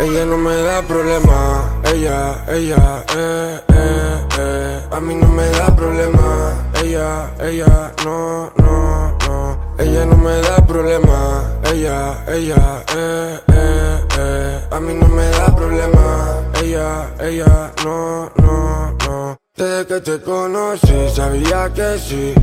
Ella no me da problema, ella, ella, eh, eh, eh. A mí no me da problema, ella, ella, no, no, no. Ella no me da problema, ella, ella, eh, eh, eh. A mí no me da problema, ella, ella, no, no, no. Desde que te conocí, sabía que sí.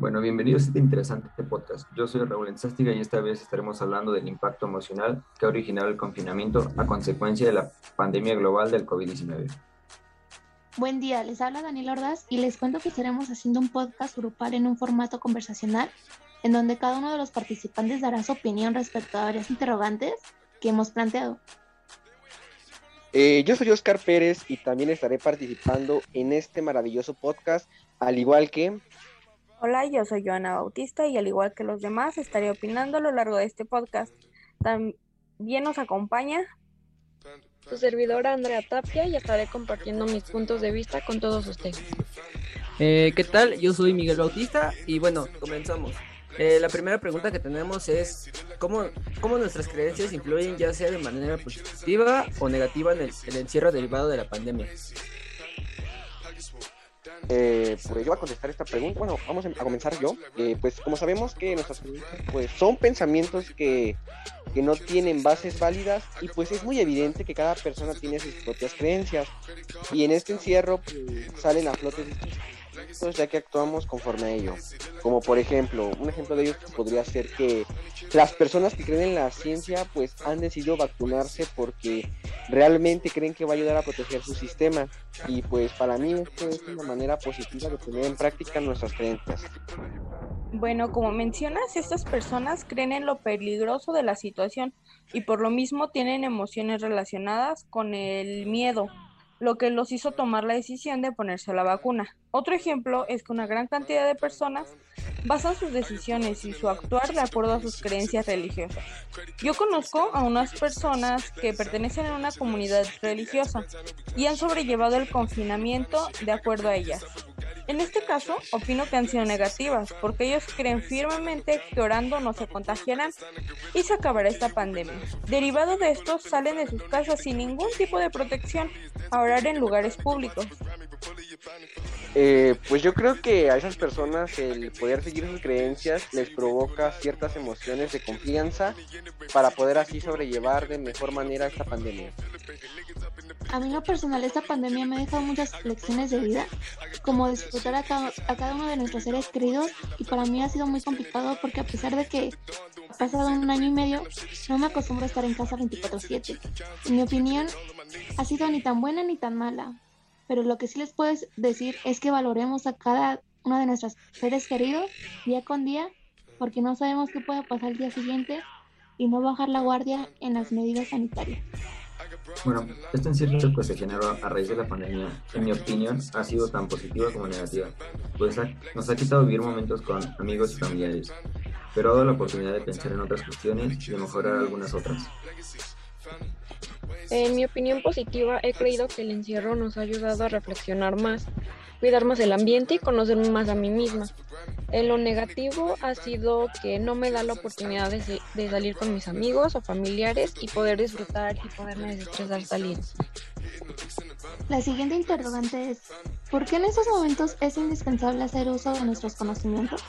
Bueno, bienvenidos a este interesante podcast. Yo soy Raúl Enzástiga y esta vez estaremos hablando del impacto emocional que ha originado el confinamiento a consecuencia de la pandemia global del COVID-19. Buen día, les habla Daniel Ordaz y les cuento que estaremos haciendo un podcast grupal en un formato conversacional en donde cada uno de los participantes dará su opinión respecto a varias interrogantes que hemos planteado. Eh, yo soy Oscar Pérez y también estaré participando en este maravilloso podcast, al igual que Hola, yo soy Joana Bautista y al igual que los demás estaré opinando a lo largo de este podcast. También nos acompaña su servidora Andrea Tapia y estaré compartiendo mis puntos de vista con todos ustedes. Eh, ¿Qué tal? Yo soy Miguel Bautista y bueno, comenzamos. Eh, la primera pregunta que tenemos es ¿cómo, ¿cómo, nuestras creencias influyen ya sea de manera positiva o negativa en el, el encierro derivado de la pandemia? Eh, pues yo voy a contestar esta pregunta. Bueno, vamos a comenzar yo. Eh, pues como sabemos que nuestras pues son pensamientos que, que, no tienen bases válidas y pues es muy evidente que cada persona tiene sus propias creencias y en este encierro pues, salen a flote ya que actuamos conforme a ello. Como por ejemplo, un ejemplo de ello podría ser que las personas que creen en la ciencia pues han decidido vacunarse porque realmente creen que va a ayudar a proteger su sistema y pues para mí esto es una manera positiva de poner en práctica nuestras creencias. Bueno, como mencionas, estas personas creen en lo peligroso de la situación y por lo mismo tienen emociones relacionadas con el miedo, lo que los hizo tomar la decisión de ponerse la vacuna. Otro ejemplo es que una gran cantidad de personas basan sus decisiones y su actuar de acuerdo a sus creencias religiosas. Yo conozco a unas personas que pertenecen a una comunidad religiosa y han sobrellevado el confinamiento de acuerdo a ellas. En este caso, opino que han sido negativas, porque ellos creen firmemente que orando no se contagiarán y se acabará esta pandemia. Derivado de esto, salen de sus casas sin ningún tipo de protección a orar en lugares públicos. Eh, pues yo creo que a esas personas el poder seguir sus creencias les provoca ciertas emociones de confianza para poder así sobrellevar de mejor manera esta pandemia. A mí lo personal esta pandemia me ha dejado muchas lecciones de vida, como disfrutar a cada, a cada uno de nuestros seres queridos y para mí ha sido muy complicado porque a pesar de que ha pasado un año y medio, no me acostumbro a estar en casa 24/7. En mi opinión, ha sido ni tan buena ni tan mala, pero lo que sí les puedo decir es que valoremos a cada uno de nuestros seres queridos día con día, porque no sabemos qué puede pasar el día siguiente y no bajar la guardia en las medidas sanitarias. Bueno, este encierro que se generó a raíz de la pandemia, en mi opinión, ha sido tan positiva como negativa, pues nos ha quitado vivir momentos con amigos y familiares, pero ha dado la oportunidad de pensar en otras cuestiones y de mejorar algunas otras. En mi opinión positiva, he creído que el encierro nos ha ayudado a reflexionar más, cuidar más el ambiente y conocerme más a mí misma. En lo negativo ha sido que no me da la oportunidad de, de salir con mis amigos o familiares y poder disfrutar y poderme desestresar salir. La siguiente interrogante es, ¿por qué en estos momentos es indispensable hacer uso de nuestros conocimientos?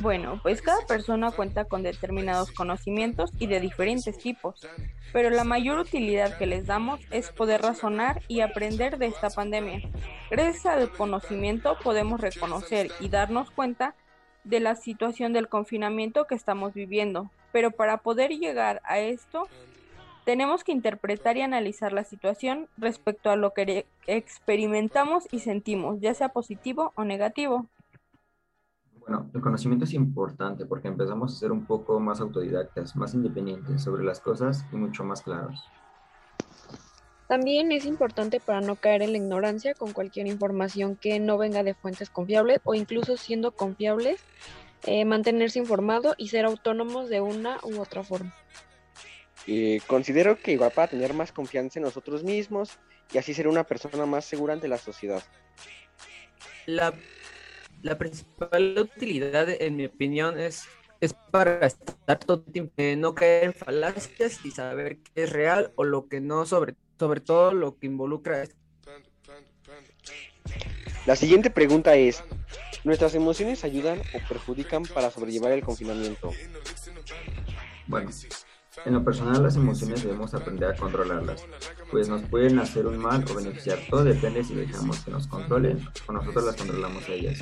Bueno, pues cada persona cuenta con determinados conocimientos y de diferentes tipos, pero la mayor utilidad que les damos es poder razonar y aprender de esta pandemia. Gracias al conocimiento podemos reconocer y darnos cuenta de la situación del confinamiento que estamos viviendo, pero para poder llegar a esto tenemos que interpretar y analizar la situación respecto a lo que experimentamos y sentimos, ya sea positivo o negativo. Bueno, el conocimiento es importante porque empezamos a ser un poco más autodidactas, más independientes sobre las cosas y mucho más claros. También es importante para no caer en la ignorancia con cualquier información que no venga de fuentes confiables o incluso siendo confiables, eh, mantenerse informado y ser autónomos de una u otra forma. Eh, considero que igual para tener más confianza en nosotros mismos y así ser una persona más segura ante la sociedad. La la principal utilidad, en mi opinión, es es para estar todo el tiempo, eh, no caer en falacias y saber qué es real o lo que no, sobre, sobre todo lo que involucra. La siguiente pregunta es, ¿nuestras emociones ayudan o perjudican para sobrellevar el confinamiento? Bueno, en lo personal las emociones debemos aprender a controlarlas, pues nos pueden hacer un mal o beneficiar. Todo depende si dejamos que nos controlen o nosotros las controlamos a ellas,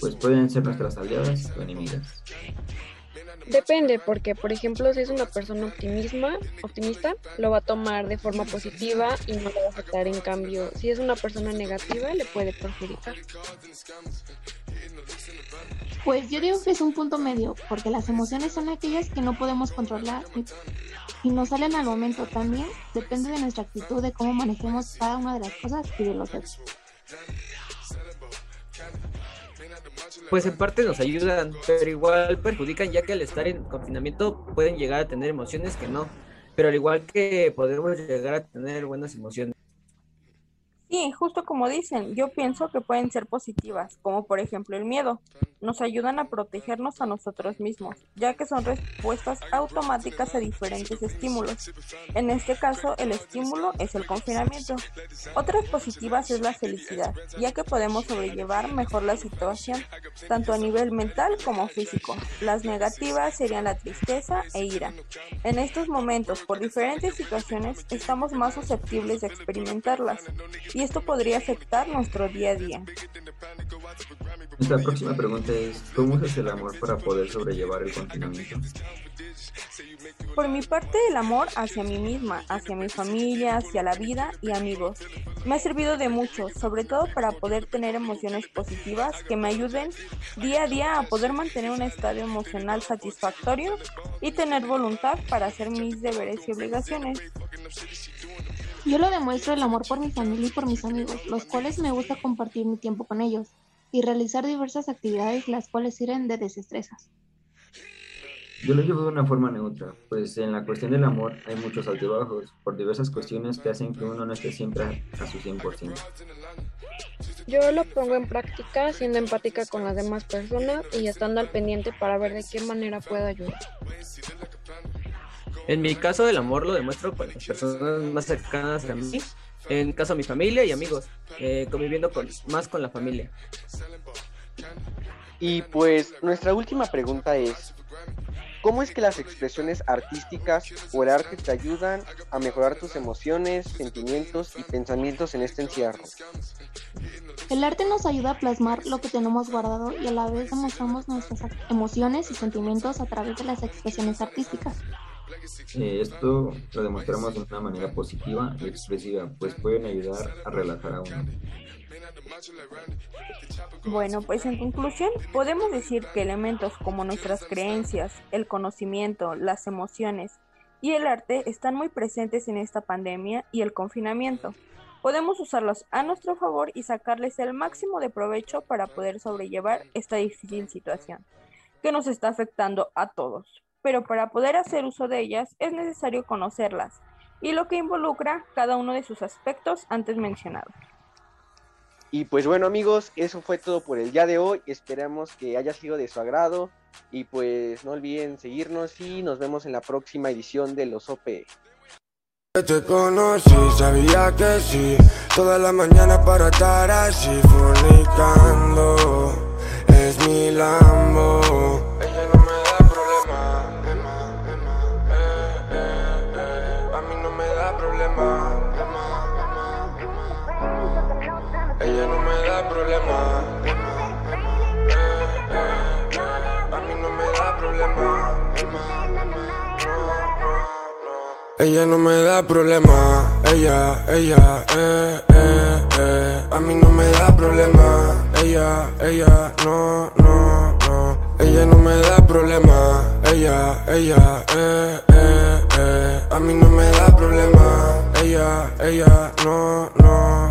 pues pueden ser nuestras aliadas o enemigas. Depende, porque por ejemplo, si es una persona optimisma, optimista, lo va a tomar de forma positiva y no le va a afectar. En cambio, si es una persona negativa, le puede perjudicar. Pues yo digo que es un punto medio, porque las emociones son aquellas que no podemos controlar y, nos salen al momento también. Depende de nuestra actitud, de cómo manejemos cada una de las cosas y de los hechos. Pues en parte nos ayudan, pero igual perjudican ya que al estar en confinamiento pueden llegar a tener emociones que no, pero al igual que podemos llegar a tener buenas emociones. Sí, justo como dicen, yo pienso que pueden ser positivas, como por ejemplo el miedo. Nos ayudan a protegernos a nosotros mismos, ya que son respuestas automáticas a diferentes estímulos. En este caso, el estímulo es el confinamiento. Otras positivas es la felicidad, ya que podemos sobrellevar mejor la situación, tanto a nivel mental como físico. Las negativas serían la tristeza e ira. En estos momentos, por diferentes situaciones, estamos más susceptibles de experimentarlas y esto podría afectar nuestro día a día. Nuestra próxima pregunta es, ¿cómo es el amor para poder sobrellevar el confinamiento? Por mi parte, el amor hacia mí misma, hacia mi familia, hacia la vida y amigos. Me ha servido de mucho, sobre todo para poder tener emociones positivas que me ayuden día a día a poder mantener un estado emocional satisfactorio y tener voluntad para hacer mis deberes y obligaciones. Yo lo demuestro el amor por mi familia y por mis amigos, los cuales me gusta compartir mi tiempo con ellos y realizar diversas actividades las cuales sirven de desestresas. Yo lo llevo de una forma neutra, pues en la cuestión del amor hay muchos altibajos por diversas cuestiones que hacen que uno no esté siempre a su 100%. Yo lo pongo en práctica siendo empática con las demás personas y estando al pendiente para ver de qué manera puedo ayudar. En mi caso del amor lo demuestro con las personas más cercanas a mí, en caso a mi familia y amigos, eh, conviviendo con, más con la familia. Y pues nuestra última pregunta es, ¿cómo es que las expresiones artísticas o el arte te ayudan a mejorar tus emociones, sentimientos y pensamientos en este encierro? El arte nos ayuda a plasmar lo que tenemos guardado y a la vez demostramos nuestras emociones y sentimientos a través de las expresiones artísticas. Eh, esto lo demostramos de una manera positiva y expresiva, pues pueden ayudar a relajar a uno. Bueno, pues en conclusión, podemos decir que elementos como nuestras creencias, el conocimiento, las emociones y el arte están muy presentes en esta pandemia y el confinamiento. Podemos usarlos a nuestro favor y sacarles el máximo de provecho para poder sobrellevar esta difícil situación que nos está afectando a todos. Pero para poder hacer uso de ellas es necesario conocerlas y lo que involucra cada uno de sus aspectos antes mencionados. Y pues bueno amigos, eso fue todo por el día de hoy. Esperamos que haya sido de su agrado. Y pues no olviden seguirnos y nos vemos en la próxima edición de los OP. Te conocí, sabía que sí, toda la mañana para estar así fornicando, es mi Lambo. Ella no me da problema, ella, ella, eh, eh, eh. A mí no me da problema, ella, ella, no, no, no. Ella no me da problema, ella, ella, eh, eh, eh. A mí no me da problema, ella, ella, no, no,